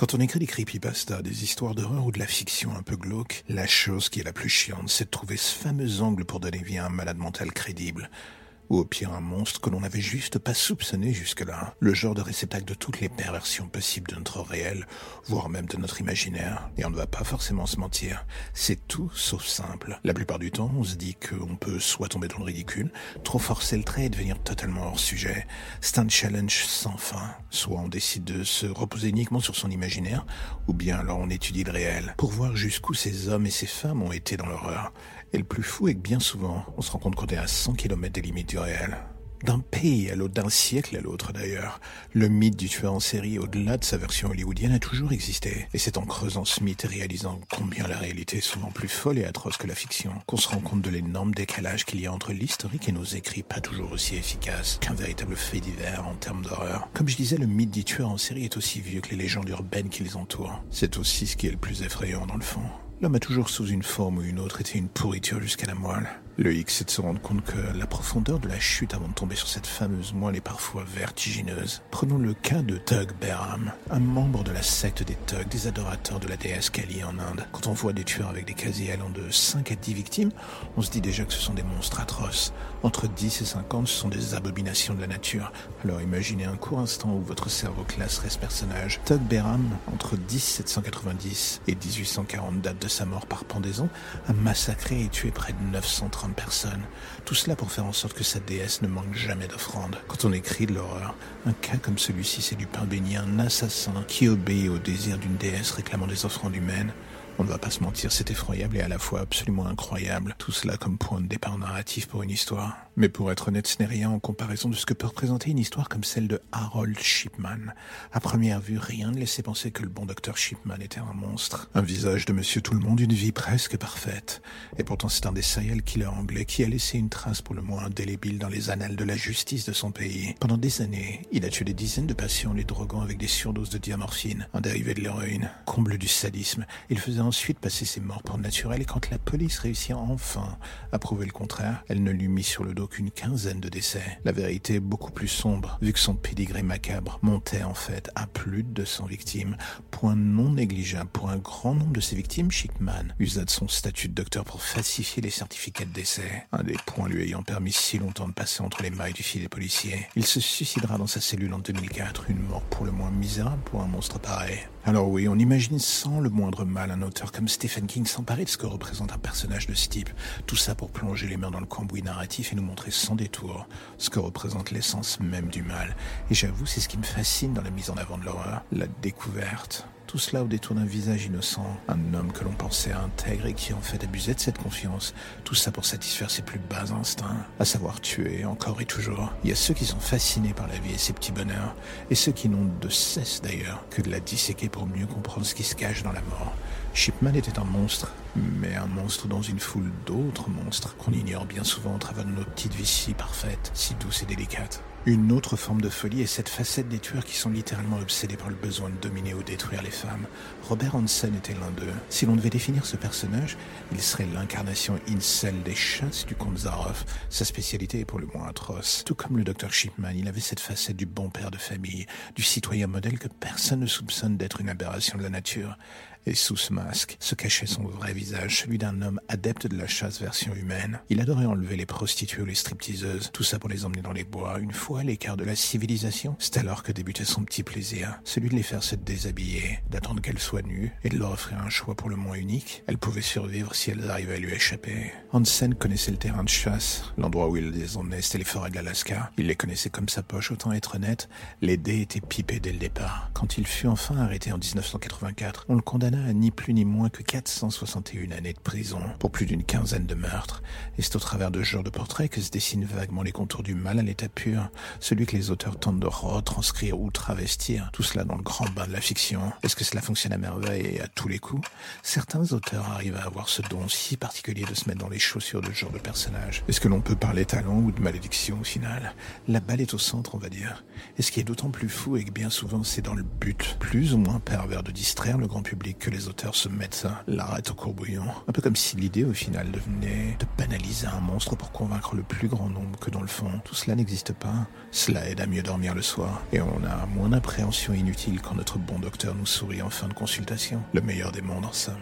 Quand on écrit des creepypastas, des histoires d'horreur ou de la fiction un peu glauque, la chose qui est la plus chiante, c'est de trouver ce fameux angle pour donner vie à un malade mental crédible ou au pire un monstre que l'on n'avait juste pas soupçonné jusque-là, le genre de réceptacle de toutes les perversions possibles de notre réel, voire même de notre imaginaire. Et on ne va pas forcément se mentir, c'est tout sauf simple. La plupart du temps, on se dit qu'on peut soit tomber dans le ridicule, trop forcer le trait et devenir totalement hors sujet. C'est un challenge sans fin. Soit on décide de se reposer uniquement sur son imaginaire, ou bien alors on étudie le réel, pour voir jusqu'où ces hommes et ces femmes ont été dans l'horreur et le plus fou est que bien souvent, on se rend compte qu'on est à 100 km des limites du réel. D'un pays à l'autre, d'un siècle à l'autre d'ailleurs, le mythe du tueur en série, au-delà de sa version hollywoodienne, a toujours existé. Et c'est en creusant ce mythe et réalisant combien la réalité est souvent plus folle et atroce que la fiction, qu'on se rend compte de l'énorme décalage qu'il y a entre l'historique et nos écrits pas toujours aussi efficaces qu'un véritable fait divers en termes d'horreur. Comme je disais, le mythe du tueur en série est aussi vieux que les légendes urbaines qui les entourent. C'est aussi ce qui est le plus effrayant dans le fond. L'homme a toujours sous une forme ou une autre été une pourriture jusqu'à la moelle. Le hic, c'est de se rendre compte que la profondeur de la chute avant de tomber sur cette fameuse moelle est parfois vertigineuse. Prenons le cas de Tug Behram, un membre de la secte des Tug, des adorateurs de la déesse Kali en Inde. Quand on voit des tueurs avec des casiers allant de 5 à 10 victimes, on se dit déjà que ce sont des monstres atroces. Entre 10 et 50, ce sont des abominations de la nature. Alors imaginez un court instant où votre cerveau classerait ce personnage. Tug Behram, entre 1790 et 1840, date de sa mort par pendaison, a massacré et tué près de 930 personnes. Tout cela pour faire en sorte que sa déesse ne manque jamais d'offrandes. Quand on écrit de l'horreur, un cas comme celui-ci, c'est du pain béni, un assassin qui obéit au désir d'une déesse réclamant des offrandes humaines. On ne va pas se mentir, c'est effroyable et à la fois absolument incroyable. Tout cela comme point de départ narratif pour une histoire. Mais pour être honnête, ce n'est rien en comparaison de ce que peut représenter une histoire comme celle de Harold Shipman. À première vue, rien ne laissait penser que le bon docteur Shipman était un monstre. Un visage de monsieur tout le monde, une vie presque parfaite. Et pourtant, c'est un des serial killers anglais qui a laissé une trace pour le moins indélébile dans les annales de la justice de son pays. Pendant des années, il a tué des dizaines de patients les droguant avec des surdoses de diamorphine, un dérivé de l'héroïne. Comble du sadisme, il faisait ensuite passer ses morts pour naturel et quand la police réussit enfin à prouver le contraire, elle ne lui mit sur le dos qu'une quinzaine de décès. La vérité est beaucoup plus sombre, vu que son pédigré macabre montait en fait à plus de 200 victimes. Point non négligeable pour un grand nombre de ces victimes, Shipman usa de son statut de docteur pour falsifier les certificats de décès, un des points lui ayant permis si longtemps de passer entre les mailles du filet policier. Il se suicidera dans sa cellule en 2004, une mort pour le moins misérable pour un monstre pareil. Alors oui, on imagine sans le moindre mal un auteur comme Stephen King s'emparer de ce que représente un personnage de ce type. Tout ça pour plonger les mains dans le cambouis narratif et nous montrer sans détour ce que représente l'essence même du mal. Et j'avoue, c'est ce qui me fascine dans la mise en avant de l'horreur, la découverte. Tout cela au détour d'un visage innocent, un homme que l'on pensait intègre et qui en fait abusait de cette confiance. Tout ça pour satisfaire ses plus bas instincts, à savoir tuer encore et toujours. Il y a ceux qui sont fascinés par la vie et ses petits bonheurs, et ceux qui n'ont de cesse d'ailleurs que de la disséquer pour mieux comprendre ce qui se cache dans la mort. Shipman était un monstre, mais un monstre dans une foule d'autres monstres qu'on ignore bien souvent au travers de notre petite vie si parfaite, si douce et délicate. Une autre forme de folie est cette facette des tueurs qui sont littéralement obsédés par le besoin de dominer ou détruire les femmes. Robert Hansen était l'un d'eux. Si l'on devait définir ce personnage, il serait l'incarnation incel des chasses du comte Zaroff. Sa spécialité est pour le moins atroce. Tout comme le docteur Shipman, il avait cette facette du bon père de famille, du citoyen modèle que personne ne soupçonne d'être une aberration de la nature. Et sous ce masque se cachait son vrai visage, celui d'un homme adepte de la chasse version humaine. Il adorait enlever les prostituées ou les stripteaseuses, tout ça pour les emmener dans les bois, une fois à l'écart de la civilisation. C'est alors que débutait son petit plaisir, celui de les faire se déshabiller, d'attendre qu'elles soient nues et de leur offrir un choix pour le moins unique. Elles pouvaient survivre si elles arrivaient à lui échapper. Hansen connaissait le terrain de chasse, l'endroit où il les emmenait, c'était les forêts de l'Alaska. Il les connaissait comme sa poche, autant être honnête, les dés étaient pipés dès le départ. Quand il fut enfin arrêté en 1984, on le condamna à ni plus ni moins que 461 années de prison pour plus d'une quinzaine de meurtres. Et c'est au travers de ce genre de portrait que se dessinent vaguement les contours du mal à l'état pur, celui que les auteurs tentent de retranscrire ou travestir, tout cela dans le grand bain de la fiction. Est-ce que cela fonctionne à merveille et à tous les coups? Certains auteurs arrivent à avoir ce don si particulier de se mettre dans les chaussures de ce genre de personnage. Est-ce que l'on peut parler talent ou de malédiction au final? La balle est au centre, on va dire. Et ce qui est d'autant plus fou est que bien souvent c'est dans le but, plus ou moins pervers, de distraire le grand public que les auteurs se mettent l'arrête au courbouillon. Un peu comme si l'idée au final devenait de banaliser un monstre pour convaincre le plus grand nombre que dans le fond, tout cela n'existe pas. Cela aide à mieux dormir le soir. Et on a moins d'appréhension inutile quand notre bon docteur nous sourit en fin de consultation. Le meilleur des mondes en somme.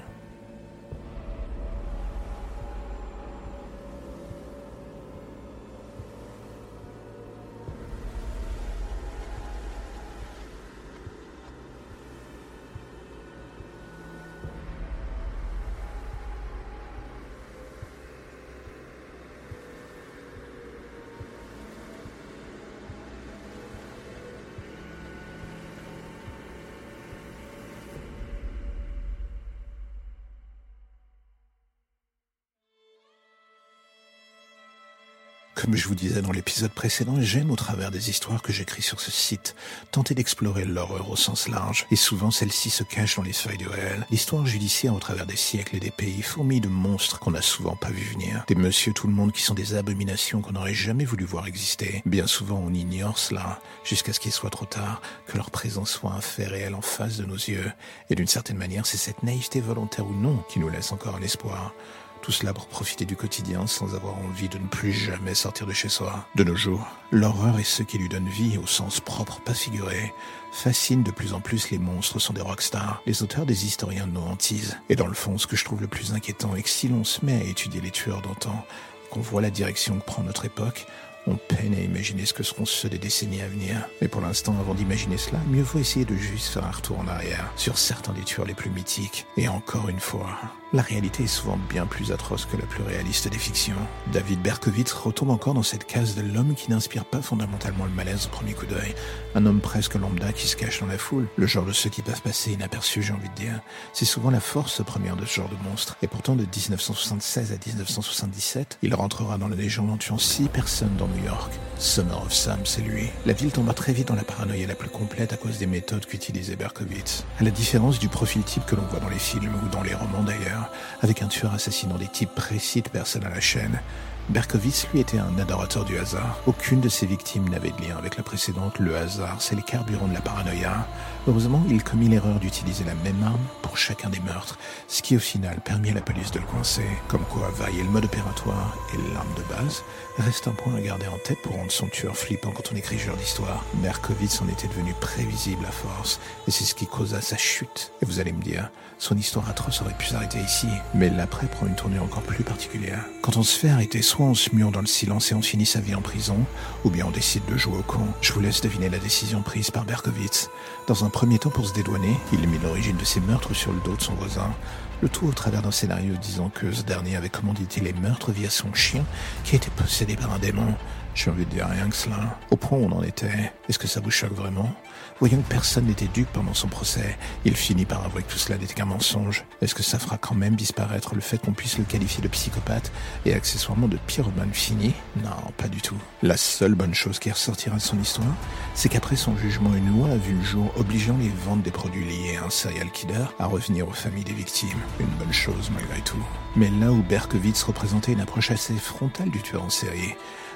Comme je vous disais dans l'épisode précédent, j'aime au travers des histoires que j'écris sur ce site tenter d'explorer l'horreur au sens large. Et souvent celle-ci se cache dans les feuilles de réel. L'histoire judiciaire au travers des siècles et des pays fourmis de monstres qu'on n'a souvent pas vu venir. Des monsieur tout le monde qui sont des abominations qu'on n'aurait jamais voulu voir exister. Bien souvent on ignore cela jusqu'à ce qu'il soit trop tard, que leur présence soit un fait réel en face de nos yeux. Et d'une certaine manière c'est cette naïveté volontaire ou non qui nous laisse encore un espoir. Tout cela pour profiter du quotidien sans avoir envie de ne plus jamais sortir de chez soi. De nos jours, l'horreur et ceux qui lui donnent vie au sens propre, pas figuré, fascinent de plus en plus les monstres sont des rockstars. Les auteurs des historiens nous hantisent. Et dans le fond, ce que je trouve le plus inquiétant est que si l'on se met à étudier les tueurs d'antan, qu'on voit la direction que prend notre époque, on peine à imaginer ce que seront ceux des décennies à venir. Mais pour l'instant, avant d'imaginer cela, mieux vaut essayer de juste faire un retour en arrière sur certains des tueurs les plus mythiques. Et encore une fois, la réalité est souvent bien plus atroce que la plus réaliste des fictions. David Berkowitz retombe encore dans cette case de l'homme qui n'inspire pas fondamentalement le malaise au premier coup d'œil. Un homme presque lambda qui se cache dans la foule. Le genre de ceux qui peuvent passer inaperçus, j'ai envie de dire. C'est souvent la force première de ce genre de monstre. Et pourtant, de 1976 à 1977, il rentrera dans la légende en tuant six personnes dans New York. Summer of Sam, c'est lui. La ville tomba très vite dans la paranoïa la plus complète à cause des méthodes qu'utilisait Berkowitz. À la différence du profil type que l'on voit dans les films ou dans les romans d'ailleurs, avec un tueur assassinant des types précis de personnes à la chaîne. Berkowitz, lui, était un adorateur du hasard. Aucune de ses victimes n'avait de lien avec la précédente. Le hasard, c'est les carburants de la paranoïa. Heureusement, il commit l'erreur d'utiliser la même arme pour chacun des meurtres, ce qui au final permit à la police de le coincer. Comme quoi, vailler le mode opératoire et l'arme de base reste un point à garder en tête pour rendre son tueur flippant quand on écrit ce genre d'histoire. Berkowitz en était devenu prévisible à force, et c'est ce qui causa sa chute. Et vous allez me dire, son histoire atroce aurait pu s'arrêter ici, mais l'après prend une tournure encore plus particulière. Quand on se fait arrêter, soit on se mure dans le silence et on finit sa vie en prison, ou bien on décide de jouer au con. Je vous laisse deviner la décision prise par Berkowitz. Dans un premier temps, pour se dédouaner, il mit l'origine de ses meurtres sur le dos de son voisin, le tout au travers d'un scénario disant que ce dernier avait commandité les meurtres via son chien qui était possédé par un démon. J'ai envie de dire rien que cela? Au point où on en était, est-ce que ça vous choque vraiment? Voyant que personne n'était dupe pendant son procès, il finit par avouer que tout cela n'était qu'un mensonge. Est-ce que ça fera quand même disparaître le fait qu'on puisse le qualifier de psychopathe et accessoirement de pyromane fini? Non, pas du tout. La seule bonne chose qui ressortira de son histoire, c'est qu'après son jugement, une loi a vu le jour obligeant les ventes des produits liés à un serial killer à revenir aux familles des victimes. Une bonne chose malgré tout. Mais là où Berkowitz représentait une approche assez frontale du tueur en série,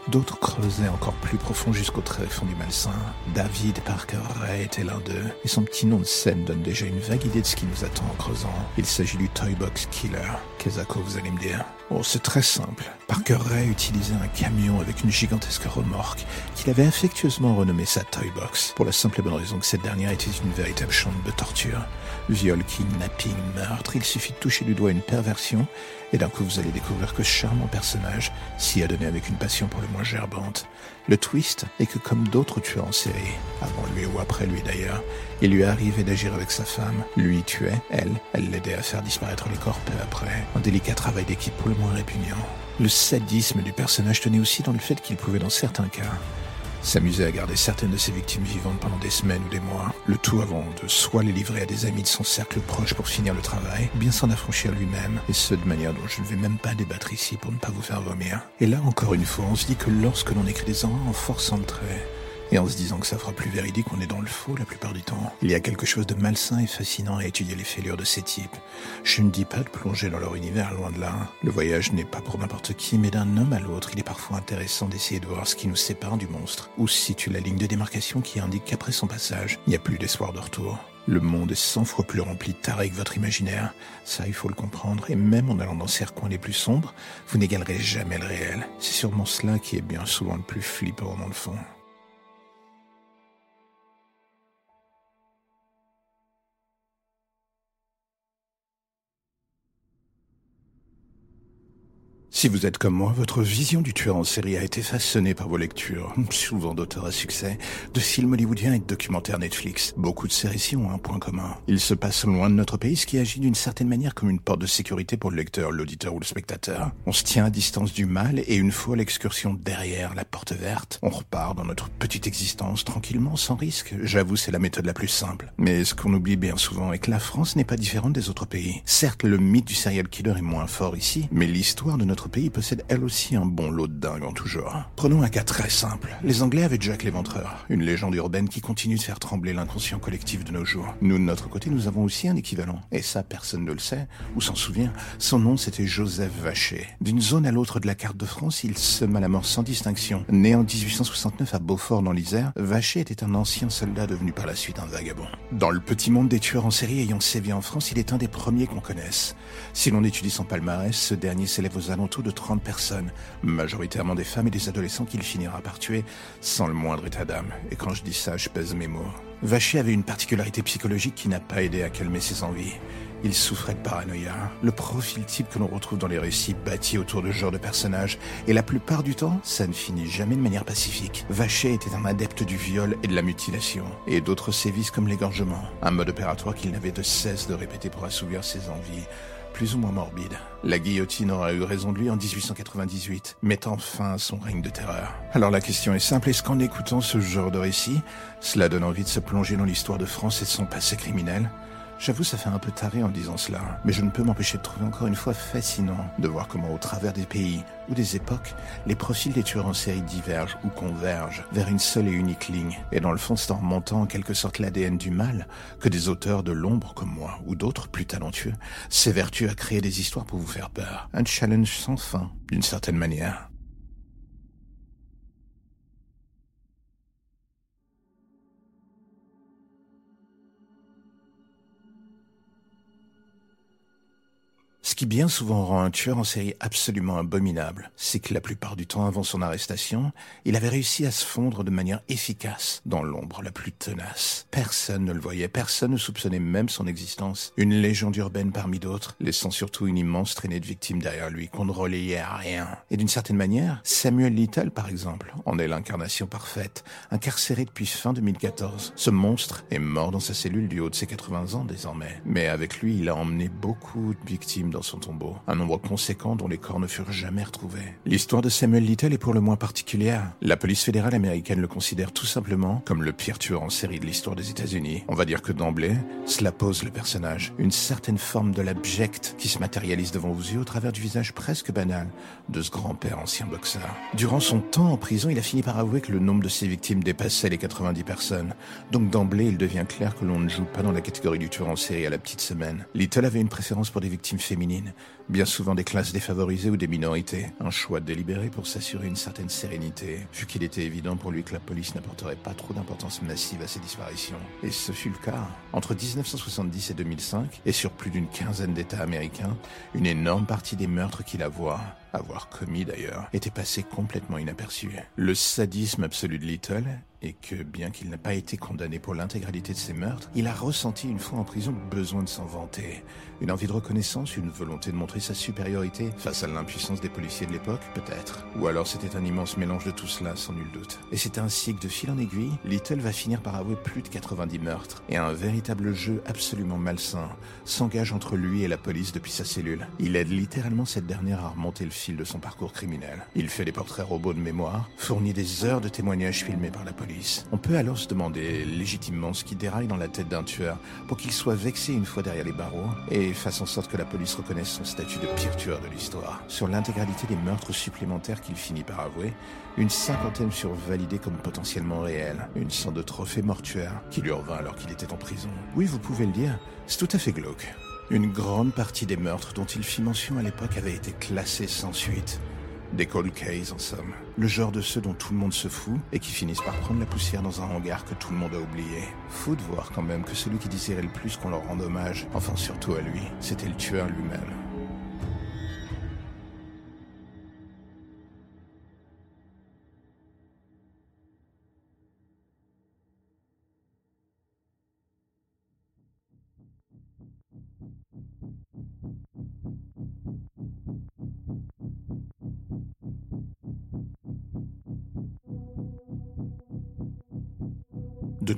D'autres creusaient encore plus profond jusqu'au tréfonds du malsain. David Parker Ray était l'un d'eux, et son petit nom de scène donne déjà une vague idée de ce qui nous attend en creusant. Il s'agit du Toy Box Killer. Qu'est-ce vous allez me dire Oh, c'est très simple. Parker Ray utilisait un camion avec une gigantesque remorque qu'il avait affectueusement renommé sa Toy Box, pour la simple et bonne raison que cette dernière était une véritable chambre de torture. Viol, kidnapping, meurtre, il suffit de toucher du doigt une perversion et d'un coup vous allez découvrir que ce charmant personnage s'y a donné avec une passion pour le moins gerbante. Le twist est que comme d'autres tueurs en série, avant lui ou après lui d'ailleurs, il lui arrivait d'agir avec sa femme. Lui tuait, elle, elle l'aidait à faire disparaître les corps peu après. Un délicat travail d'équipe pour le moins répugnant. Le sadisme du personnage tenait aussi dans le fait qu'il pouvait dans certains cas s'amuser à garder certaines de ses victimes vivantes pendant des semaines ou des mois, le tout avant de soit les livrer à des amis de son cercle proche pour finir le travail, ou bien s'en affranchir lui-même, et ce de manière dont je ne vais même pas débattre ici pour ne pas vous faire vomir. Et là encore une fois, on se dit que lorsque l'on écrit des horreurs en forçant le trait, et en se disant que ça fera plus véridique, on est dans le faux la plupart du temps. Il y a quelque chose de malsain et fascinant à étudier les fêlures de ces types. Je ne dis pas de plonger dans leur univers, loin de là. Le voyage n'est pas pour n'importe qui, mais d'un homme à l'autre, il est parfois intéressant d'essayer de voir ce qui nous sépare du monstre, ou situe la ligne de démarcation qui indique qu'après son passage, il n'y a plus d'espoir de retour. Le monde est cent fois plus rempli de tarés que votre imaginaire. Ça, il faut le comprendre. Et même en allant dans ces recoins les plus sombres, vous n'égalerez jamais le réel. C'est sûrement cela qui est bien souvent le plus flippant dans le fond. Si vous êtes comme moi, votre vision du tueur en série a été façonnée par vos lectures, souvent d'auteurs à succès, de films hollywoodiens et de documentaires Netflix. Beaucoup de ces récits ont un point commun. Ils se passent loin de notre pays, ce qui agit d'une certaine manière comme une porte de sécurité pour le lecteur, l'auditeur ou le spectateur. On se tient à distance du mal et une fois l'excursion derrière la porte verte, on repart dans notre petite existence tranquillement, sans risque. J'avoue, c'est la méthode la plus simple. Mais ce qu'on oublie bien souvent est que la France n'est pas différente des autres pays. Certes, le mythe du serial killer est moins fort ici, mais l'histoire de notre pays possède elle aussi un bon lot de dingue en tout genre. Prenons un cas très simple. Les Anglais avaient Jack l'Éventreur, une légende urbaine qui continue de faire trembler l'inconscient collectif de nos jours. Nous, de notre côté, nous avons aussi un équivalent. Et ça, personne ne le sait, ou s'en souvient. Son nom, c'était Joseph Vacher. D'une zone à l'autre de la carte de France, il sema la mort sans distinction. Né en 1869 à Beaufort dans l'Isère, Vacher était un ancien soldat devenu par la suite un vagabond. Dans le petit monde des tueurs en série ayant sévi en France, il est un des premiers qu'on connaisse. Si l'on étudie son palmarès, ce dernier s'élève aux alentours de 30 personnes, majoritairement des femmes et des adolescents qu'il finira par tuer sans le moindre état d'âme. Et quand je dis ça, je pèse mes mots. Vacher avait une particularité psychologique qui n'a pas aidé à calmer ses envies. Il souffrait de paranoïa, le profil type que l'on retrouve dans les récits bâtis autour de ce genre de personnages, et la plupart du temps, ça ne finit jamais de manière pacifique. Vacher était un adepte du viol et de la mutilation, et d'autres sévices comme l'égorgement, un mode opératoire qu'il n'avait de cesse de répéter pour assouvir ses envies, plus ou moins morbide. La guillotine aura eu raison de lui en 1898, mettant fin à son règne de terreur. Alors la question est simple, est-ce qu'en écoutant ce genre de récit, cela donne envie de se plonger dans l'histoire de France et de son passé criminel? J'avoue, ça fait un peu taré en disant cela, mais je ne peux m'empêcher de trouver encore une fois fascinant de voir comment au travers des pays ou des époques, les profils des tueurs en série divergent ou convergent vers une seule et unique ligne. Et dans le fond, c'est en remontant en quelque sorte l'ADN du mal que des auteurs de l'ombre comme moi ou d'autres plus talentueux s'évertuent à créer des histoires pour vous faire peur. Un challenge sans fin, d'une certaine manière. Ce qui bien souvent rend un tueur en série absolument abominable, c'est que la plupart du temps avant son arrestation, il avait réussi à se fondre de manière efficace dans l'ombre la plus tenace. Personne ne le voyait, personne ne soupçonnait même son existence. Une légende urbaine parmi d'autres, laissant surtout une immense traînée de victimes derrière lui qu'on ne relayait à rien. Et d'une certaine manière, Samuel Little par exemple, en est l'incarnation parfaite, incarcéré depuis fin 2014. Ce monstre est mort dans sa cellule du haut de ses 80 ans désormais. Mais avec lui, il a emmené beaucoup de victimes dans son tombeau, un nombre conséquent dont les corps ne furent jamais retrouvés. L'histoire de Samuel Little est pour le moins particulière. La police fédérale américaine le considère tout simplement comme le pire tueur en série de l'histoire des États-Unis. On va dire que d'emblée, cela pose le personnage, une certaine forme de l'abject qui se matérialise devant vos yeux au travers du visage presque banal de ce grand-père ancien boxeur. Durant son temps en prison, il a fini par avouer que le nombre de ses victimes dépassait les 90 personnes. Donc d'emblée, il devient clair que l'on ne joue pas dans la catégorie du tueur en série à la petite semaine. Little avait une préférence pour des victimes féminines bien souvent des classes défavorisées ou des minorités. Un choix délibéré pour s'assurer une certaine sérénité, vu qu'il était évident pour lui que la police n'apporterait pas trop d'importance massive à ces disparitions. Et ce fut le cas. Entre 1970 et 2005, et sur plus d'une quinzaine d'États américains, une énorme partie des meurtres qu'il avoua, avoir commis d'ailleurs, était passé complètement inaperçu. Le sadisme absolu de Little et que, bien qu'il n'ait pas été condamné pour l'intégralité de ses meurtres, il a ressenti une fois en prison le besoin de s'en vanter. Une envie de reconnaissance, une volonté de montrer sa supériorité face à l'impuissance des policiers de l'époque, peut-être. Ou alors c'était un immense mélange de tout cela, sans nul doute. Et c'est ainsi que de fil en aiguille, Little va finir par avouer plus de 90 meurtres, et un véritable jeu absolument malsain s'engage entre lui et la police depuis sa cellule. Il aide littéralement cette dernière à remonter le fil de son parcours criminel. Il fait des portraits robots de mémoire, fournit des heures de témoignages filmés par la police, on peut alors se demander légitimement ce qui déraille dans la tête d'un tueur pour qu'il soit vexé une fois derrière les barreaux et fasse en sorte que la police reconnaisse son statut de pire tueur de l'histoire. Sur l'intégralité des meurtres supplémentaires qu'il finit par avouer, une cinquantaine furent validés comme potentiellement réels, une sorte de trophée mortuaire qui lui revint alors qu'il était en prison. Oui, vous pouvez le dire, c'est tout à fait glauque. Une grande partie des meurtres dont il fit mention à l'époque avaient été classés sans suite. Des cold cases en somme. Le genre de ceux dont tout le monde se fout et qui finissent par prendre la poussière dans un hangar que tout le monde a oublié. Faut de voir quand même que celui qui désirait le plus qu'on leur rende hommage, enfin surtout à lui, c'était le tueur lui-même.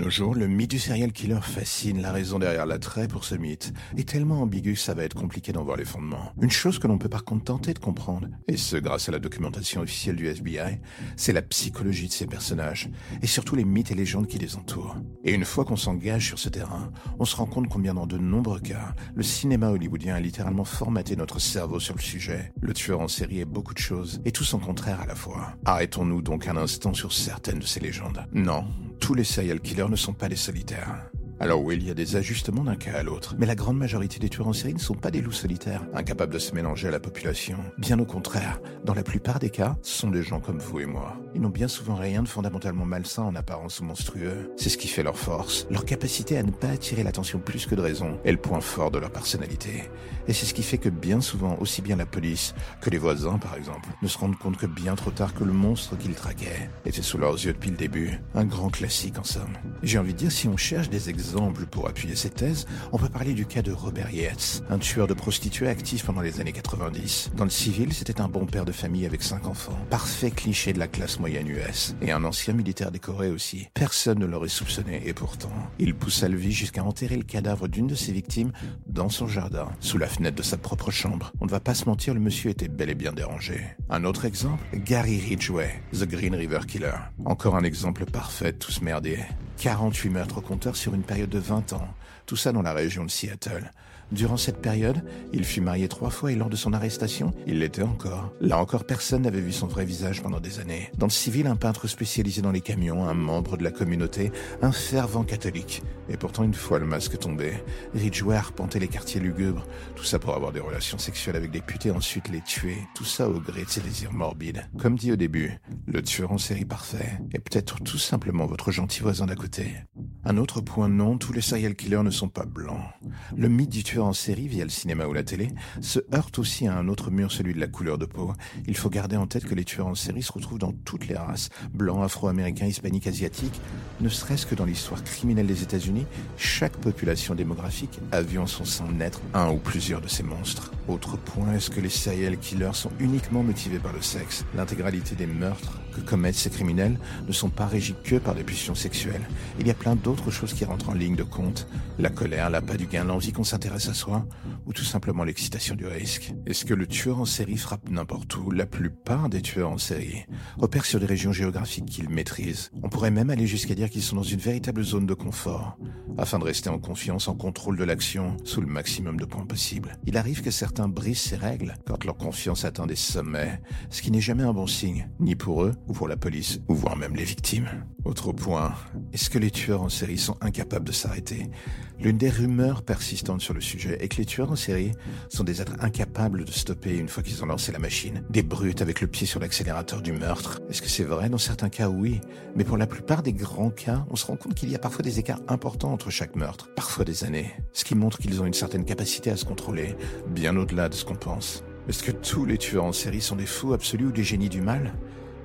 Nos le mythe du serial killer fascine. La raison derrière l'attrait pour ce mythe est tellement ambigu que ça va être compliqué d'en voir les fondements. Une chose que l'on peut par contre tenter de comprendre, et ce grâce à la documentation officielle du FBI, c'est la psychologie de ces personnages, et surtout les mythes et légendes qui les entourent. Et une fois qu'on s'engage sur ce terrain, on se rend compte combien dans de nombreux cas, le cinéma hollywoodien a littéralement formaté notre cerveau sur le sujet. Le tueur en série est beaucoup de choses, et tout son contraire à la fois. Arrêtons-nous donc un instant sur certaines de ces légendes. Non, tous les serial killers ne sont pas des solitaires. Alors oui, il y a des ajustements d'un cas à l'autre, mais la grande majorité des tueurs en série ne sont pas des loups solitaires, incapables de se mélanger à la population. Bien au contraire, dans la plupart des cas, ce sont des gens comme vous et moi. Ils n'ont bien souvent rien de fondamentalement malsain en apparence ou monstrueux. C'est ce qui fait leur force, leur capacité à ne pas attirer l'attention plus que de raison, est le point fort de leur personnalité. Et c'est ce qui fait que bien souvent, aussi bien la police que les voisins par exemple, ne se rendent compte que bien trop tard que le monstre qu'ils traquaient était sous leurs yeux depuis le début. Un grand classique en somme. J'ai envie de dire, si on cherche des exemples pour appuyer cette thèse, on peut parler du cas de Robert Yates, un tueur de prostituées actif pendant les années 90. Dans le civil, c'était un bon père de famille avec cinq enfants. Parfait cliché de la classe moyenne US. Et un ancien militaire décoré aussi. Personne ne l'aurait soupçonné, et pourtant, il poussa le vie jusqu'à enterrer le cadavre d'une de ses victimes dans son jardin, sous la fenêtre de sa propre chambre. On ne va pas se mentir, le monsieur était bel et bien dérangé. Un autre exemple, Gary Ridgway, The Green River Killer. Encore un exemple parfait ce merdier. 48 meurtres au sur une de 20 ans, tout ça dans la région de Seattle. Durant cette période, il fut marié trois fois et lors de son arrestation, il l'était encore. Là encore, personne n'avait vu son vrai visage pendant des années. Dans le civil, un peintre spécialisé dans les camions, un membre de la communauté, un fervent catholique. Et pourtant, une fois le masque tombé, Ridgeway arpentait les quartiers lugubres. Tout ça pour avoir des relations sexuelles avec des putes et ensuite les tuer. Tout ça au gré de ses désirs morbides. Comme dit au début, le tueur en série parfait est peut-être tout simplement votre gentil voisin d'à côté. Un autre point non, tous les serial killers ne sont pas blancs. Le mythe du tueur en série via le cinéma ou la télé se heurte aussi à un autre mur, celui de la couleur de peau. Il faut garder en tête que les tueurs en série se retrouvent dans toutes les races, blancs, afro-américains, hispaniques, asiatiques. Ne serait-ce que dans l'histoire criminelle des États-Unis, chaque population démographique a vu en son sein naître un ou plusieurs de ces monstres. Autre point, est-ce que les serial killers sont uniquement motivés par le sexe L'intégralité des meurtres que commettent ces criminels ne sont pas régis que par des pulsions sexuelles. Il y a plein d'autres choses qui rentrent en ligne de compte. La colère, l'appât du gain, l'envie qu'on s'intéresse à soi, ou tout simplement l'excitation du risque. Est-ce que le tueur en série frappe n'importe où? La plupart des tueurs en série opèrent sur des régions géographiques qu'ils maîtrisent. On pourrait même aller jusqu'à dire qu'ils sont dans une véritable zone de confort, afin de rester en confiance, en contrôle de l'action, sous le maximum de points possibles. Il arrive que certains brisent ces règles quand leur confiance atteint des sommets, ce qui n'est jamais un bon signe, ni pour eux, ou pour la police, ou voire même les victimes. Autre point, est-ce que les tueurs en série sont incapables de s'arrêter? L'une des rumeurs persistantes sur le sujet est que les tueurs en série sont des êtres incapables de stopper une fois qu'ils ont lancé la machine, des brutes avec le pied sur l'accélérateur du meurtre. Est-ce que c'est vrai? Dans certains cas, oui. Mais pour la plupart des grands cas, on se rend compte qu'il y a parfois des écarts importants entre chaque meurtre, parfois des années, ce qui montre qu'ils ont une certaine capacité à se contrôler, bien au-delà de ce qu'on pense. Est-ce que tous les tueurs en série sont des fous absolus ou des génies du mal?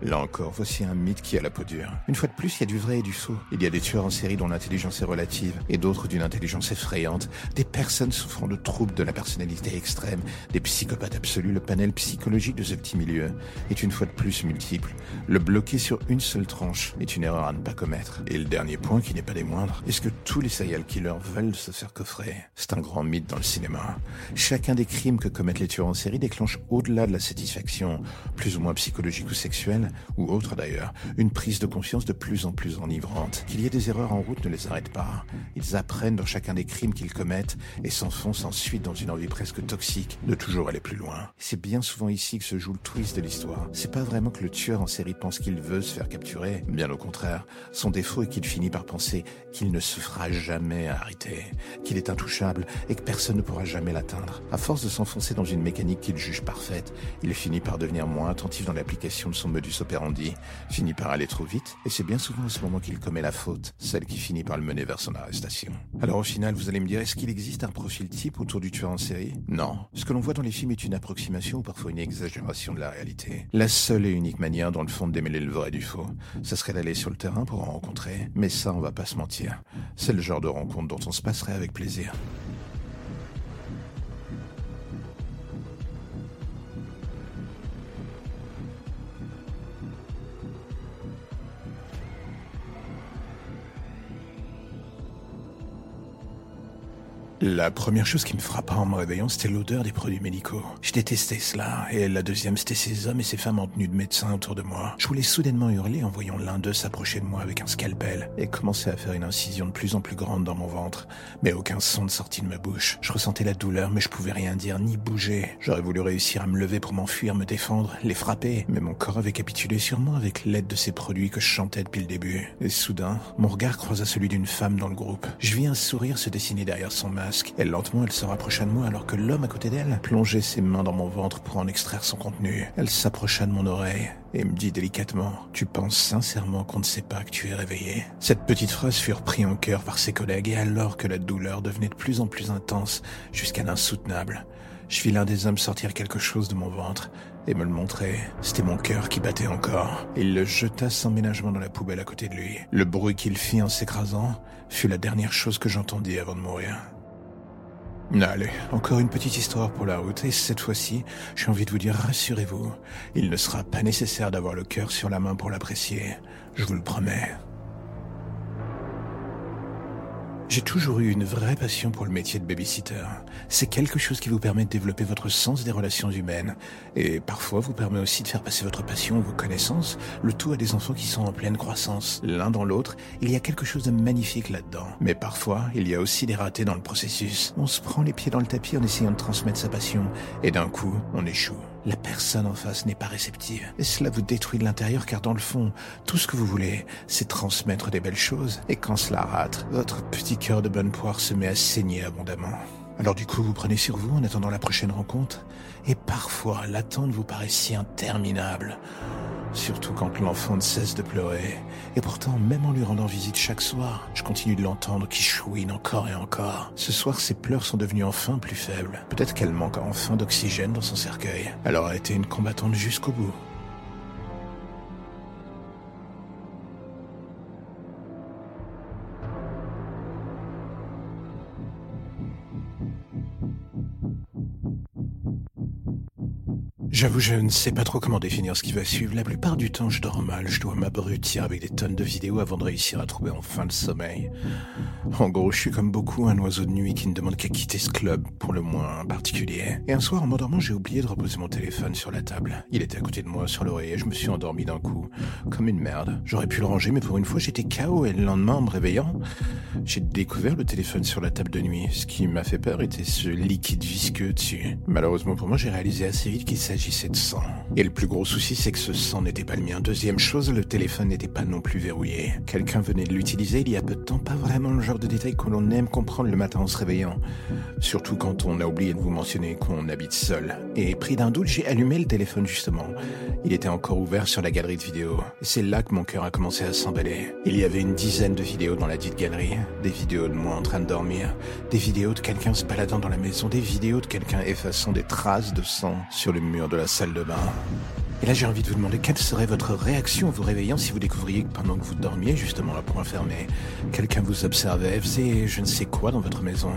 Là encore, voici un mythe qui a la peau dure. Une fois de plus, il y a du vrai et du faux. Il y a des tueurs en série dont l'intelligence est relative, et d'autres d'une intelligence effrayante, des personnes souffrant de troubles de la personnalité extrême, des psychopathes absolus. Le panel psychologique de ce petit milieu est une fois de plus multiple. Le bloquer sur une seule tranche est une erreur à ne pas commettre. Et le dernier point, qui n'est pas des moindres, est-ce que tous les serial killers veulent se faire coffrer? C'est un grand mythe dans le cinéma. Chacun des crimes que commettent les tueurs en série déclenche au-delà de la satisfaction, plus ou moins psychologique ou sexuelle, ou autre d'ailleurs, une prise de confiance de plus en plus enivrante. Qu'il y ait des erreurs en route ne les arrête pas. Ils apprennent dans chacun des crimes qu'ils commettent et s'enfoncent ensuite dans une envie presque toxique de toujours aller plus loin. C'est bien souvent ici que se joue le twist de l'histoire. C'est pas vraiment que le tueur en série pense qu'il veut se faire capturer, bien au contraire. Son défaut est qu'il finit par penser qu'il ne se fera jamais arrêter, qu'il est intouchable et que personne ne pourra jamais l'atteindre. À force de s'enfoncer dans une mécanique qu'il juge parfaite, il finit par devenir moins attentif dans l'application de son modus operandi, finit par aller trop vite, et c'est bien souvent à ce moment qu'il commet la faute, celle qui finit par le mener vers son arrestation. Alors au final, vous allez me dire, est-ce qu'il existe un profil type autour du tueur en série? Non. Ce que l'on voit dans les films est une approximation ou parfois une exagération de la réalité. La seule et unique manière, dans le fond, de démêler le vrai du faux, ça serait d'aller sur le terrain pour en rencontrer, mais ça, on va pas se mentir. C'est le genre de rencontre dont on se passerait avec plaisir. La première chose qui me frappa en me réveillant, c'était l'odeur des produits médicaux. Je détestais cela, et la deuxième, c'était ces hommes et ces femmes en tenue de médecin autour de moi. Je voulais soudainement hurler en voyant l'un d'eux s'approcher de moi avec un scalpel et commencer à faire une incision de plus en plus grande dans mon ventre, mais aucun son ne sortit de ma bouche. Je ressentais la douleur, mais je pouvais rien dire ni bouger. J'aurais voulu réussir à me lever pour m'enfuir, me défendre, les frapper, mais mon corps avait capitulé sur moi avec l'aide de ces produits que je chantais depuis le début. Et soudain, mon regard croisa celui d'une femme dans le groupe. Je vis un sourire se dessiner derrière son masque et lentement elle se rapprocha de moi alors que l'homme à côté d'elle plongeait ses mains dans mon ventre pour en extraire son contenu. Elle s'approcha de mon oreille et me dit délicatement Tu penses sincèrement qu'on ne sait pas que tu es réveillé? Cette petite phrase fut reprise en cœur par ses collègues et alors que la douleur devenait de plus en plus intense jusqu'à l'insoutenable, je vis l'un des hommes sortir quelque chose de mon ventre et me le montrer. C'était mon cœur qui battait encore. Il le jeta sans ménagement dans la poubelle à côté de lui. Le bruit qu'il fit en s'écrasant fut la dernière chose que j'entendis avant de mourir. Allez, encore une petite histoire pour la route, et cette fois-ci, j'ai envie de vous dire, rassurez-vous, il ne sera pas nécessaire d'avoir le cœur sur la main pour l'apprécier, je vous le promets. J'ai toujours eu une vraie passion pour le métier de babysitter. C'est quelque chose qui vous permet de développer votre sens des relations humaines et parfois vous permet aussi de faire passer votre passion, vos connaissances, le tout à des enfants qui sont en pleine croissance. L'un dans l'autre, il y a quelque chose de magnifique là-dedans. Mais parfois, il y a aussi des ratés dans le processus. On se prend les pieds dans le tapis en essayant de transmettre sa passion et d'un coup, on échoue. La personne en face n'est pas réceptive. Et cela vous détruit de l'intérieur car dans le fond, tout ce que vous voulez, c'est transmettre des belles choses. Et quand cela rate, votre petit cœur de bonne poire se met à saigner abondamment. Alors du coup, vous prenez sur vous en attendant la prochaine rencontre. Et parfois, l'attente vous paraît si interminable. Surtout quand l'enfant ne cesse de pleurer. Et pourtant, même en lui rendant visite chaque soir, je continue de l'entendre qui chouine encore et encore. Ce soir, ses pleurs sont devenus enfin plus faibles. Peut-être qu'elle manque enfin d'oxygène dans son cercueil. Elle aura été une combattante jusqu'au bout. J'avoue, je ne sais pas trop comment définir ce qui va suivre. La plupart du temps, je dors mal. Je dois m'abrutir avec des tonnes de vidéos avant de réussir à trouver enfin le sommeil. En gros, je suis comme beaucoup un oiseau de nuit qui ne demande qu'à quitter ce club, pour le moins particulier. Et un soir, en m'endormant, j'ai oublié de reposer mon téléphone sur la table. Il était à côté de moi, sur l'oreiller, je me suis endormi d'un coup. Comme une merde. J'aurais pu le ranger, mais pour une fois, j'étais KO et le lendemain, en me réveillant, j'ai découvert le téléphone sur la table de nuit. Ce qui m'a fait peur était ce liquide visqueux dessus. Malheureusement pour moi, j'ai réalisé assez vite qu'il s'agit s'agissait de sang. Et le plus gros souci, c'est que ce sang n'était pas le mien. Deuxième chose, le téléphone n'était pas non plus verrouillé. Quelqu'un venait de l'utiliser il y a peu de temps, pas vraiment le genre de détail que l'on aime comprendre le matin en se réveillant. Surtout quand on a oublié de vous mentionner qu'on habite seul. Et pris d'un doute, j'ai allumé le téléphone justement. Il était encore ouvert sur la galerie de vidéos. C'est là que mon cœur a commencé à s'emballer. Il y avait une dizaine de vidéos dans la dite galerie. Des vidéos de moi en train de dormir. Des vidéos de quelqu'un se baladant dans la maison. Des vidéos de quelqu'un effaçant des traces de sang sur le mur de la salle de bain. Et là, j'ai envie de vous demander quelle serait votre réaction en vous réveillant si vous découvriez que pendant que vous dormiez, justement là pour fermé, quelqu'un vous observait, faisait je ne sais quoi dans votre maison?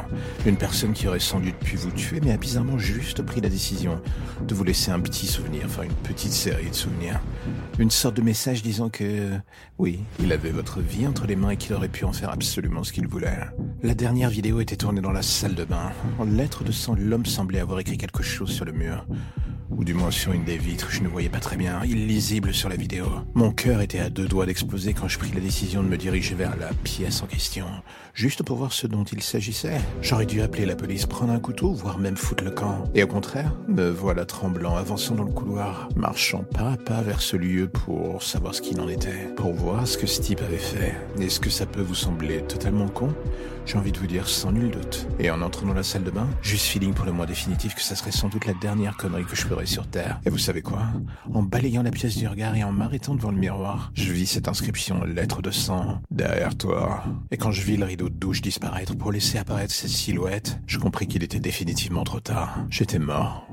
Une personne qui aurait sans doute pu vous tuer, mais a bizarrement juste pris la décision de vous laisser un petit souvenir, enfin une petite série de souvenirs. Une sorte de message disant que, oui, il avait votre vie entre les mains et qu'il aurait pu en faire absolument ce qu'il voulait. La dernière vidéo était tournée dans la salle de bain. En lettres de sang, l'homme semblait avoir écrit quelque chose sur le mur. Ou du moins sur une des vitres, je ne voyais pas très bien, illisible sur la vidéo. Mon cœur était à deux doigts d'exploser quand je pris la décision de me diriger vers la pièce en question, juste pour voir ce dont il s'agissait. J'aurais dû appeler la police, prendre un couteau, voire même foutre le camp. Et au contraire, me voilà tremblant, avançant dans le couloir, marchant pas à pas vers ce lieu pour savoir ce qu'il en était, pour voir ce que ce type avait fait. Est-ce que ça peut vous sembler totalement con? J'ai envie de vous dire sans nul doute. Et en entrant dans la salle de bain, juste feeling pour le moins définitif que ça serait sans doute la dernière connerie que je ferais sur Terre. Et vous savez quoi? En balayant la pièce du regard et en m'arrêtant devant le miroir, je vis cette inscription lettre de sang derrière toi. Et quand je vis le rideau de douche disparaître pour laisser apparaître cette silhouette, je compris qu'il était définitivement trop tard. J'étais mort.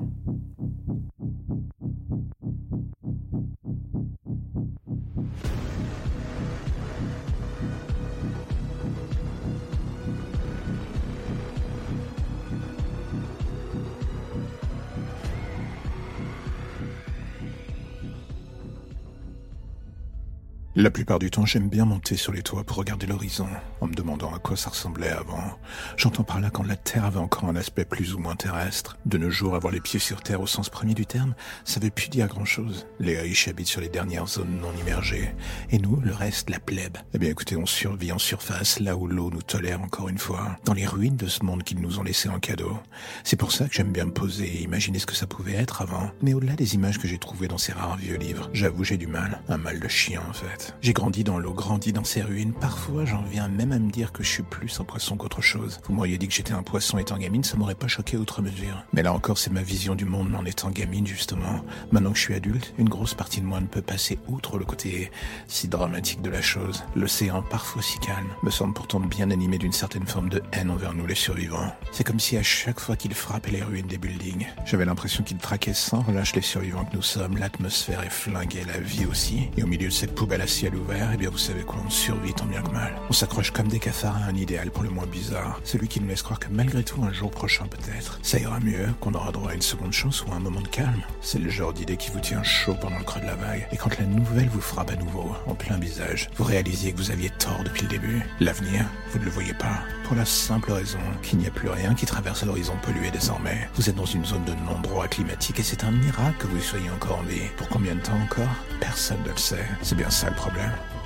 La plupart du temps, j'aime bien monter sur les toits pour regarder l'horizon, en me demandant à quoi ça ressemblait avant. J'entends par là quand la Terre avait encore un aspect plus ou moins terrestre. De nos jours, avoir les pieds sur Terre au sens premier du terme, ça veut plus dire grand-chose. Les riches habitent sur les dernières zones non immergées. Et nous, le reste, la plèbe. Eh bien écoutez, on survit en surface, là où l'eau nous tolère encore une fois, dans les ruines de ce monde qu'ils nous ont laissé en cadeau. C'est pour ça que j'aime bien me poser et imaginer ce que ça pouvait être avant. Mais au-delà des images que j'ai trouvées dans ces rares vieux livres, j'avoue j'ai du mal. Un mal de chien en fait. J'ai grandi dans l'eau, grandi dans ces ruines. Parfois, j'en viens même à me dire que je suis plus un poisson qu'autre chose. Vous m'auriez dit que j'étais un poisson étant gamine, ça m'aurait pas choqué outre mesure. Mais là encore, c'est ma vision du monde en étant gamine, justement. Maintenant que je suis adulte, une grosse partie de moi ne peut passer outre le côté si dramatique de la chose. L'océan, parfois si calme, me semble pourtant bien animé d'une certaine forme de haine envers nous les survivants. C'est comme si à chaque fois qu'il frappait les ruines des buildings, j'avais l'impression qu'il traquait sans relâche les survivants que nous sommes. L'atmosphère est flinguée, la vie aussi. Et au milieu de cette poubelle à ciel ouvert, eh bien vous savez quoi, on survit tant bien que mal. On s'accroche comme des cafards à un idéal pour le moins bizarre. Celui qui nous laisse croire que malgré tout, un jour prochain peut-être, ça ira mieux, qu'on aura droit à une seconde chance ou à un moment de calme. C'est le genre d'idée qui vous tient chaud pendant le creux de la vague. Et quand la nouvelle vous frappe à nouveau, en plein visage, vous réalisez que vous aviez tort depuis le début. L'avenir, vous ne le voyez pas. Pour la simple raison qu'il n'y a plus rien qui traverse l'horizon pollué désormais. Vous êtes dans une zone de non-droit climatique et c'est un miracle que vous soyez encore en vie. Pour combien de temps encore? Personne ne le sait. C'est bien ça le problème. problème.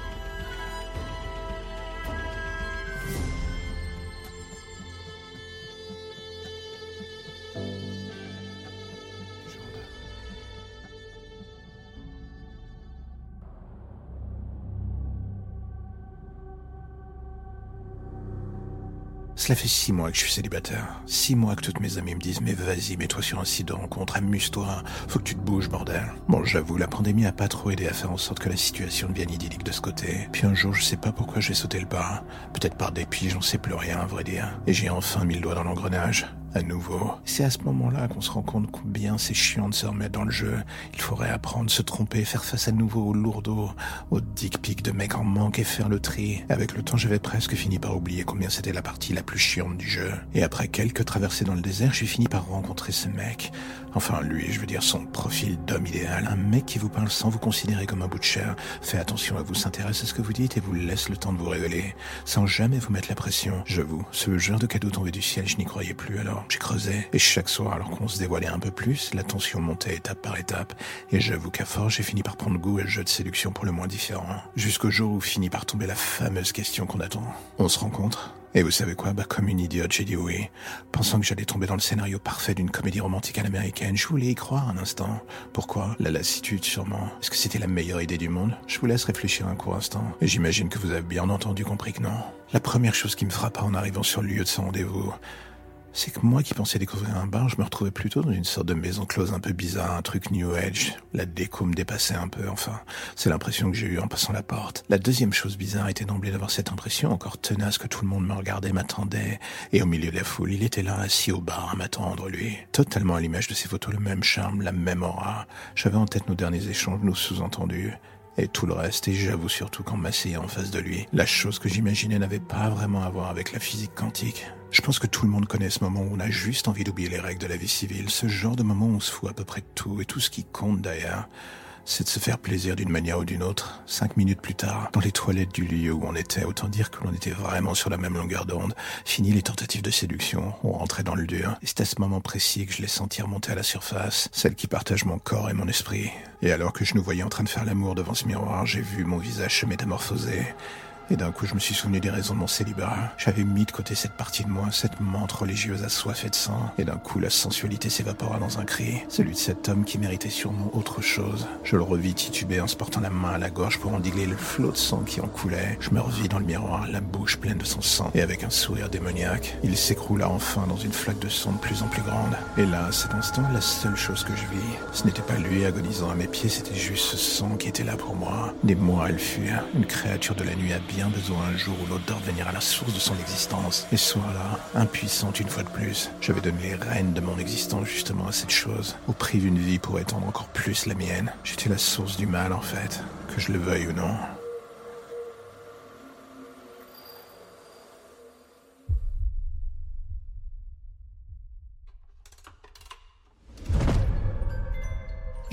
Cela fait six mois que je suis célibataire. Six mois que toutes mes amies me disent mais vas-y, mets-toi sur un site de rencontre, amuse-toi, faut que tu te bouges, bordel. Bon, j'avoue, la pandémie a pas trop aidé à faire en sorte que la situation devienne idyllique de ce côté. Puis un jour, je sais pas pourquoi j'ai sauté le pas. Peut-être par dépit, j'en sais plus rien, à vrai dire. Et j'ai enfin mis le doigt dans l'engrenage à nouveau. C'est à ce moment-là qu'on se rend compte combien c'est chiant de se remettre dans le jeu. Il faudrait apprendre, se tromper, faire face à nouveau aux lourdeaux, aux dick pics de mecs en manque et faire le tri. Avec le temps, j'avais presque fini par oublier combien c'était la partie la plus chiante du jeu. Et après quelques traversées dans le désert, j'ai fini par rencontrer ce mec. Enfin, lui, je veux dire son profil d'homme idéal. Un mec qui vous parle sans vous considérer comme un bout de chair. Fait attention à vous, s'intéresse à ce que vous dites et vous laisse le temps de vous révéler. Sans jamais vous mettre la pression. J'avoue, ce genre de cadeau tombé du ciel, je n'y croyais plus alors. J'ai creusé, et chaque soir, alors qu'on se dévoilait un peu plus, la tension montait étape par étape, et j'avoue qu'à force, j'ai fini par prendre goût à le jeu de séduction pour le moins différent. Jusqu'au jour où finit par tomber la fameuse question qu'on attend. On se rencontre et vous savez quoi? Bah comme une idiote, j'ai dit oui. Pensant que j'allais tomber dans le scénario parfait d'une comédie romantique à l'américaine, je voulais y croire un instant. Pourquoi? La lassitude, sûrement. Est-ce que c'était la meilleure idée du monde? Je vous laisse réfléchir un court instant. Et j'imagine que vous avez bien entendu compris que non. La première chose qui me frappa en arrivant sur le lieu de ce rendez-vous, c'est que moi qui pensais découvrir un bar, je me retrouvais plutôt dans une sorte de maison close un peu bizarre, un truc New Age. La déco me dépassait un peu, enfin. C'est l'impression que j'ai eue en passant la porte. La deuxième chose bizarre était d'emblée d'avoir cette impression encore tenace que tout le monde me regardait, m'attendait. Et au milieu de la foule, il était là, assis au bar, à m'attendre, lui. Totalement à l'image de ses photos, le même charme, la même aura. J'avais en tête nos derniers échanges, nos sous-entendus et tout le reste, et j'avoue surtout qu'en m'asseyant en face de lui, la chose que j'imaginais n'avait pas vraiment à voir avec la physique quantique. Je pense que tout le monde connaît ce moment où on a juste envie d'oublier les règles de la vie civile, ce genre de moment où on se fout à peu près de tout et tout ce qui compte d'ailleurs. C'est de se faire plaisir d'une manière ou d'une autre. Cinq minutes plus tard, dans les toilettes du lieu où on était, autant dire que l'on était vraiment sur la même longueur d'onde. Fini les tentatives de séduction, on rentrait dans le dur. Et c'est à ce moment précis que je l'ai senti remonter à la surface, celle qui partage mon corps et mon esprit. Et alors que je nous voyais en train de faire l'amour devant ce miroir, j'ai vu mon visage se métamorphoser. Et d'un coup, je me suis souvenu des raisons de mon célibat. J'avais mis de côté cette partie de moi, cette menthe religieuse assoiffée de sang. Et d'un coup, la sensualité s'évapora dans un cri. Celui de cet homme qui méritait sûrement autre chose. Je le revis tituber en se portant la main à la gorge pour endiguer le flot de sang qui en coulait. Je me revis dans le miroir, la bouche pleine de son sang, et avec un sourire démoniaque. Il s'écroula enfin dans une flaque de sang de plus en plus grande. Et là, à cet instant, la seule chose que je vis, ce n'était pas lui agonisant à mes pieds, c'était juste ce sang qui était là pour moi. Des mois, elle fut une créature de la nuit habillée bien besoin un jour ou l'autre de revenir à la source de son existence. Et ce soir-là, impuissante une fois de plus, j'avais donné les rênes de mon existence justement à cette chose, au prix d'une vie pour étendre encore plus la mienne. J'étais la source du mal en fait, que je le veuille ou non.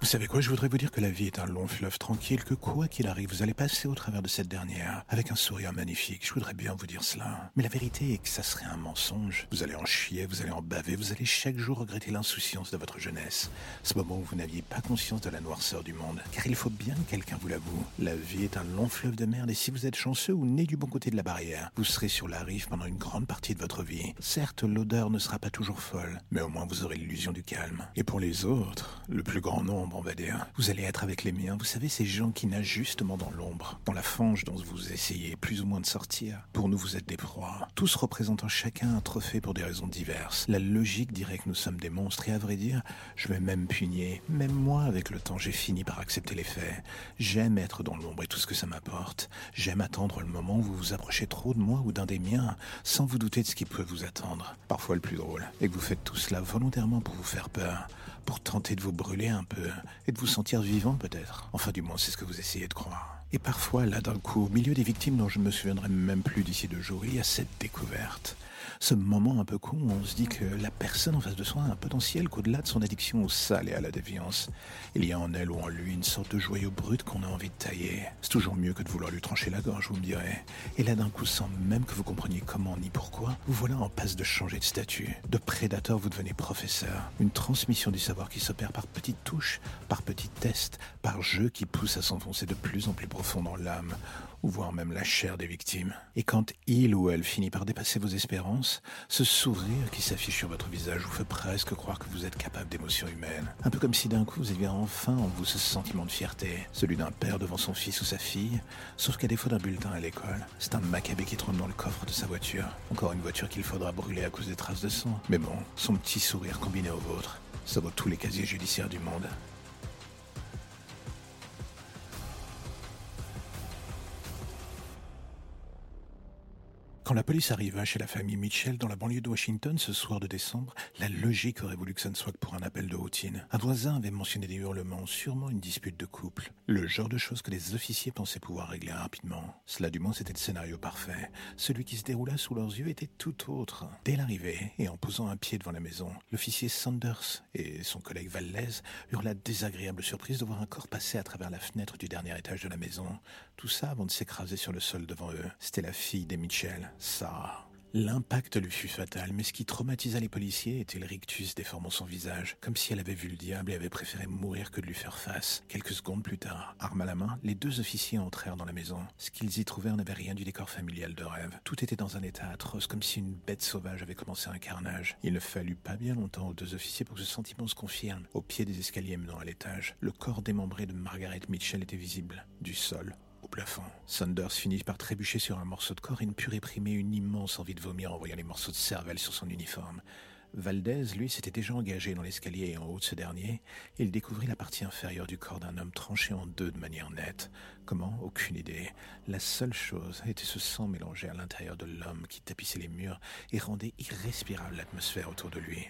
Vous savez quoi, je voudrais vous dire que la vie est un long fleuve tranquille, que quoi qu'il arrive, vous allez passer au travers de cette dernière avec un sourire magnifique. Je voudrais bien vous dire cela. Mais la vérité est que ça serait un mensonge. Vous allez en chier, vous allez en baver, vous allez chaque jour regretter l'insouciance de votre jeunesse. Ce moment où vous n'aviez pas conscience de la noirceur du monde. Car il faut bien que quelqu'un vous l'avoue. La vie est un long fleuve de merde et si vous êtes chanceux ou né du bon côté de la barrière, vous serez sur la rive pendant une grande partie de votre vie. Certes, l'odeur ne sera pas toujours folle, mais au moins vous aurez l'illusion du calme. Et pour les autres, le plus grand nombre, Vous allez être avec les miens, vous savez, ces gens qui nagent justement dans l'ombre, dans la fange dont vous essayez plus ou moins de sortir. Pour nous, vous êtes des proies, tous représentant chacun un trophée pour des raisons diverses. La logique dirait que nous sommes des monstres, et à vrai dire, je vais même punir. Même moi, avec le temps, j'ai fini par accepter les faits. J'aime être dans l'ombre et tout ce que ça m'apporte. J'aime attendre le moment où vous vous approchez trop de moi ou d'un des miens, sans vous douter de ce qui peut vous attendre. Parfois le plus drôle, et que vous faites tout cela volontairement pour vous faire peur pour tenter de vous brûler un peu et de vous sentir vivant peut-être. Enfin du moins c'est ce que vous essayez de croire. Et parfois, là d'un coup, au milieu des victimes dont je ne me souviendrai même plus d'ici deux jours, il y a cette découverte ce moment un peu con où on se dit que la personne en face de soi a un potentiel qu'au-delà de son addiction au sale et à la déviance, il y a en elle ou en lui une sorte de joyau brut qu'on a envie de tailler. C'est toujours mieux que de vouloir lui trancher la gorge, vous me direz. Et là d'un coup, sans même que vous compreniez comment ni pourquoi, vous voilà en passe de changer de statut. De prédateur, vous devenez professeur. Une transmission du savoir qui s'opère par petites touches, par petits tests, par jeux qui poussent à s'enfoncer de plus en plus profond dans l'âme, ou voire même la chair des victimes. Et quand il ou elle finit par dépasser vos espérances, ce sourire qui s'affiche sur votre visage vous fait presque croire que vous êtes capable d'émotions humaines. Un peu comme si d'un coup vous aviez enfin en vous ce sentiment de fierté, celui d'un père devant son fils ou sa fille, sauf qu'à défaut d'un bulletin à l'école, c'est un macabé qui trône dans le coffre de sa voiture. Encore une voiture qu'il faudra brûler à cause des traces de sang. Mais bon, son petit sourire combiné au vôtre, ça vaut tous les casiers judiciaires du monde. Quand la police arriva chez la famille Mitchell dans la banlieue de Washington ce soir de décembre, la logique aurait voulu que ça ne soit que pour un appel de routine. Un voisin avait mentionné des hurlements, sûrement une dispute de couple. Le genre de choses que les officiers pensaient pouvoir régler rapidement. Cela du moins c'était le scénario parfait. Celui qui se déroula sous leurs yeux était tout autre. Dès l'arrivée, et en posant un pied devant la maison, l'officier Sanders et son collègue Valdez eurent la désagréable surprise de voir un corps passer à travers la fenêtre du dernier étage de la maison. Tout ça avant de s'écraser sur le sol devant eux. C'était la fille des Mitchell. Ça. L'impact lui fut fatal, mais ce qui traumatisa les policiers était le rictus déformant son visage, comme si elle avait vu le diable et avait préféré mourir que de lui faire face. Quelques secondes plus tard, arme à la main, les deux officiers entrèrent dans la maison. Ce qu'ils y trouvèrent n'avait rien du décor familial de rêve. Tout était dans un état atroce, comme si une bête sauvage avait commencé un carnage. Il ne fallut pas bien longtemps aux deux officiers pour que ce sentiment se confirme. Au pied des escaliers menant à l'étage, le corps démembré de Margaret Mitchell était visible, du sol au plafond. Sanders finit par trébucher sur un morceau de corps et ne put réprimer une immense envie de vomir en voyant les morceaux de cervelle sur son uniforme. Valdez, lui, s'était déjà engagé dans l'escalier en haut de ce dernier, et il découvrit la partie inférieure du corps d'un homme tranché en deux de manière nette. Comment? Aucune idée. La seule chose était ce sang mélangé à l'intérieur de l'homme qui tapissait les murs et rendait irrespirable l'atmosphère autour de lui.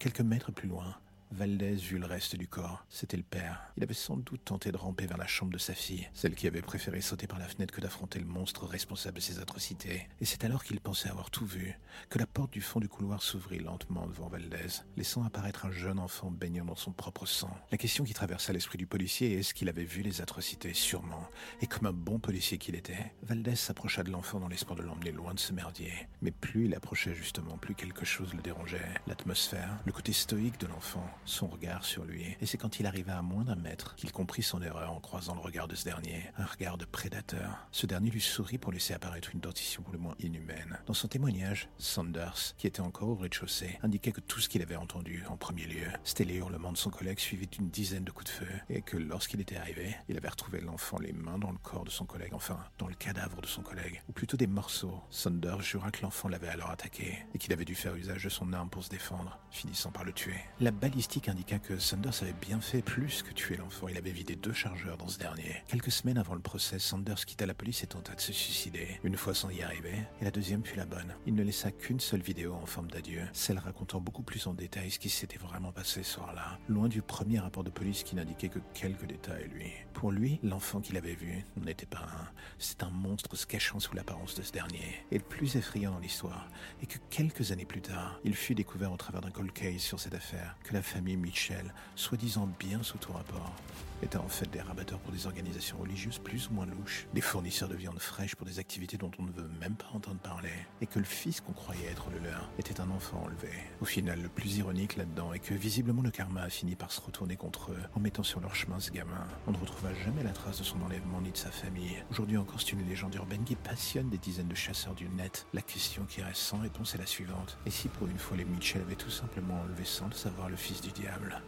Quelques mètres plus loin, Valdez vit le reste du corps. C'était le père. Il avait sans doute tenté de ramper vers la chambre de sa fille, celle qui avait préféré sauter par la fenêtre que d'affronter le monstre responsable de ses atrocités. Et c'est alors qu'il pensait avoir tout vu, que la porte du fond du couloir s'ouvrit lentement devant Valdez, laissant apparaître un jeune enfant baignant dans son propre sang. La question qui traversa l'esprit du policier est ce qu'il avait vu les atrocités, sûrement. Et comme un bon policier qu'il était, Valdez s'approcha de l'enfant dans l'espoir de l'emmener loin de ce merdier. Mais plus il approchait justement, plus quelque chose le dérangeait. L'atmosphère, le côté stoïque de l'enfant, son regard sur lui, et c'est quand il arriva à moins d'un mètre qu'il comprit son erreur en croisant le regard de ce dernier, un regard de prédateur. Ce dernier lui sourit pour laisser apparaître une dentition pour le moins inhumaine. Dans son témoignage, Sanders, qui était encore au rez-de-chaussée, indiquait que tout ce qu'il avait entendu en premier lieu, c'était les hurlements de son collègue suivis d'une dizaine de coups de feu, et que lorsqu'il était arrivé, il avait retrouvé l'enfant les mains dans le corps de son collègue, enfin, dans le cadavre de son collègue, ou plutôt des morceaux. Sanders jura que l'enfant l'avait alors attaqué, et qu'il avait dû faire usage de son arme pour se défendre, finissant par le tuer. La indiqua que Sanders avait bien fait plus que tuer l'enfant. Il avait vidé deux chargeurs dans ce dernier. Quelques semaines avant le procès, Sanders quitta la police et tenta de se suicider. Une fois sans y arriver, et la deuxième fut la bonne. Il ne laissa qu'une seule vidéo en forme d'adieu, celle racontant beaucoup plus en détail ce qui s'était vraiment passé ce soir-là, loin du premier rapport de police qui n'indiquait que quelques détails, lui. Pour lui, l'enfant qu'il avait vu n'était pas un, c'est un monstre se cachant sous l'apparence de ce dernier. Et le plus effrayant dans l'histoire est que quelques années plus tard, il fut découvert au travers d'un cold case sur cette affaire que la Mitchell, soi-disant bien sous tout rapport, étaient en fait des rabatteurs pour des organisations religieuses plus ou moins louches, des fournisseurs de viande fraîche pour des activités dont on ne veut même pas entendre parler, et que le fils qu'on croyait être le leur était un enfant enlevé. Au final, le plus ironique là-dedans est que visiblement le karma a fini par se retourner contre eux en mettant sur leur chemin ce gamin. On ne retrouva jamais la trace de son enlèvement ni de sa famille. Aujourd'hui encore, c'est une légende urbaine qui passionne des dizaines de chasseurs du net. La question qui reste sans réponse est la suivante. Et si pour une fois les Mitchell avaient tout simplement enlevé sans le savoir le fils du diable?